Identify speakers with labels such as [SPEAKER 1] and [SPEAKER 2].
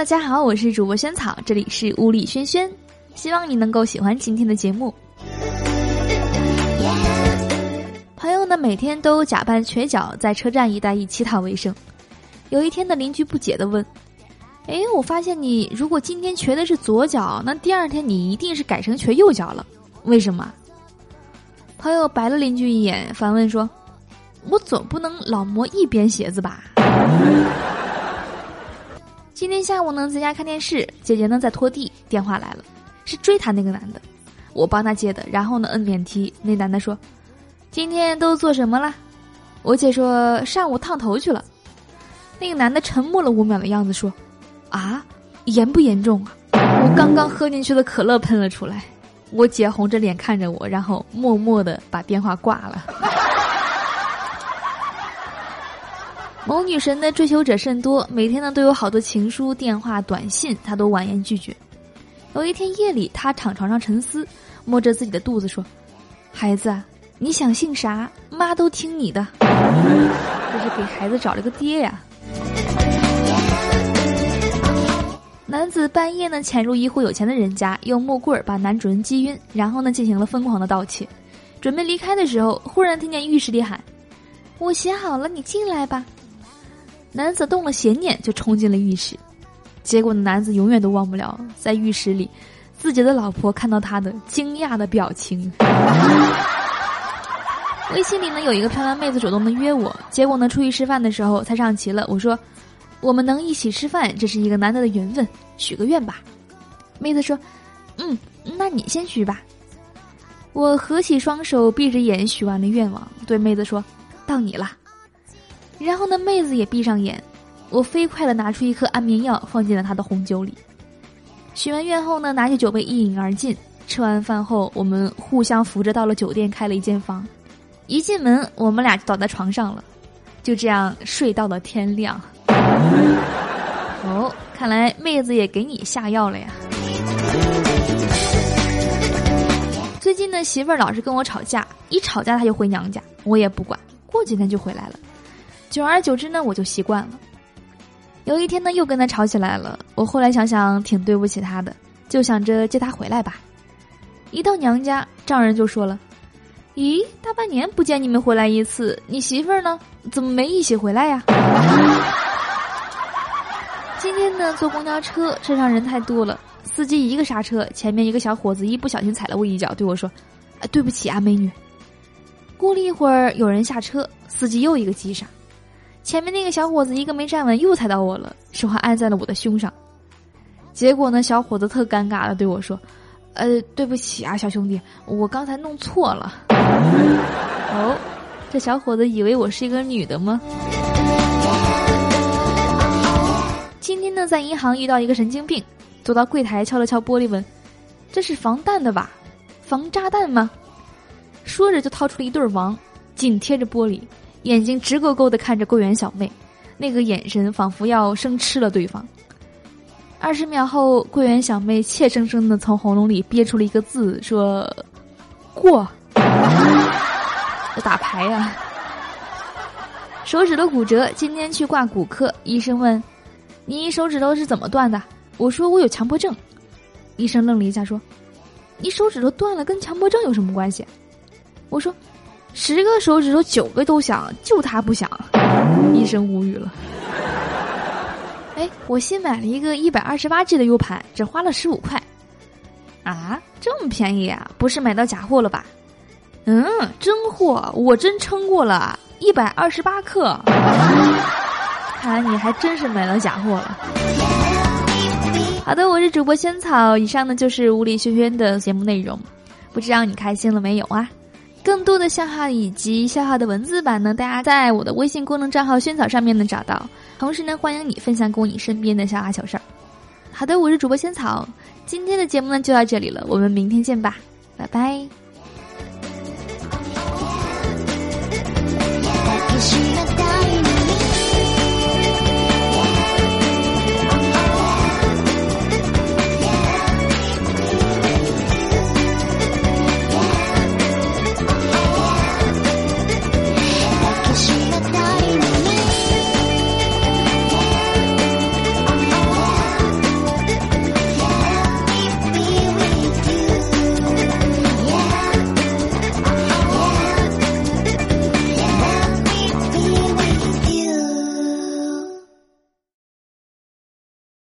[SPEAKER 1] 大家好，我是主播萱草，这里是屋里萱萱，希望你能够喜欢今天的节目。朋友呢，每天都假扮瘸脚，在车站一带以乞讨为生。有一天的，邻居不解的问：“哎，我发现你如果今天瘸的是左脚，那第二天你一定是改成瘸右脚了，为什么？”朋友白了邻居一眼，反问说：“我总不能老磨一边鞋子吧？”今天下午呢，在家看电视，姐姐呢在拖地，电话来了，是追她那个男的，我帮她接的，然后呢摁电梯，那男的说：“今天都做什么了？”我姐说：“上午烫头去了。”那个男的沉默了五秒的样子说：“啊，严不严重啊？”我刚刚喝进去的可乐喷了出来，我姐红着脸看着我，然后默默的把电话挂了。某女神的追求者甚多，每天呢都有好多情书、电话、短信，她都婉言拒绝。有一天夜里，她躺床上沉思，摸着自己的肚子说：“孩子，你想姓啥？妈都听你的。”这是给孩子找了个爹呀。男子半夜呢潜入一户有钱的人家，用木棍儿把男主人击晕，然后呢进行了疯狂的盗窃。准备离开的时候，忽然听见浴室里喊：“我洗好了，你进来吧。”男子动了邪念，就冲进了浴室，结果男子永远都忘不了在浴室里，自己的老婆看到他的惊讶的表情。微信里呢有一个漂亮妹子主动的约我，结果呢出去吃饭的时候才上齐了。我说，我们能一起吃饭，这是一个难得的缘分，许个愿吧。妹子说，嗯，那你先许吧。我合起双手，闭着眼许完了愿望，对妹子说，到你了。然后呢，妹子也闭上眼，我飞快的拿出一颗安眠药，放进了她的红酒里。许完愿后呢，拿起酒杯一饮而尽。吃完饭后，我们互相扶着到了酒店，开了一间房。一进门，我们俩就倒在床上了，就这样睡到了天亮。哦，看来妹子也给你下药了呀。最近呢，媳妇儿老是跟我吵架，一吵架她就回娘家，我也不管，过几天就回来了。久而久之呢，我就习惯了。有一天呢，又跟他吵起来了。我后来想想，挺对不起他的，就想着接他回来吧。一到娘家，丈人就说了：“咦，大半年不见你们回来一次，你媳妇儿呢？怎么没一起回来呀？” 今天呢，坐公交车，车上人太多了，司机一个刹车，前面一个小伙子一不小心踩了我一脚，对我说：“啊，对不起啊，美女。”过了一会儿，有人下车，司机又一个急刹。前面那个小伙子一个没站稳，又踩到我了，手还按在了我的胸上。结果呢，小伙子特尴尬的对我说：“呃，对不起啊，小兄弟，我刚才弄错了。”哦，这小伙子以为我是一个女的吗？今天呢，在银行遇到一个神经病，走到柜台敲了敲玻璃，问：“这是防弹的吧？防炸弹吗？”说着就掏出了一对儿王，紧贴着玻璃。眼睛直勾勾的看着柜员小妹，那个眼神仿佛要生吃了对方。二十秒后，柜员小妹怯生生的从喉咙里憋出了一个字，说：“过。”打牌呀！手指头骨折，今天去挂骨科，医生问：“你手指头是怎么断的？”我说：“我有强迫症。”医生愣了一下，说：“你手指头断了，跟强迫症有什么关系？”我说。十个手指头九个都响，就他不响，医生无语了。哎，我新买了一个一百二十八 G 的 U 盘，只花了十五块。啊，这么便宜啊？不是买到假货了吧？嗯，真货，我真称过了，一百二十八克。看来你还真是买到假货了。好的，我是主播仙草，以上呢就是无理轩轩的节目内容，不知道你开心了没有啊？更多的笑话以及笑话的文字版呢，大家在我的微信功能账号“萱草”上面能找到。同时呢，欢迎你分享给你身边的笑话小事儿。好的，我是主播萱草，今天的节目呢就到这里了，我们明天见吧，拜拜。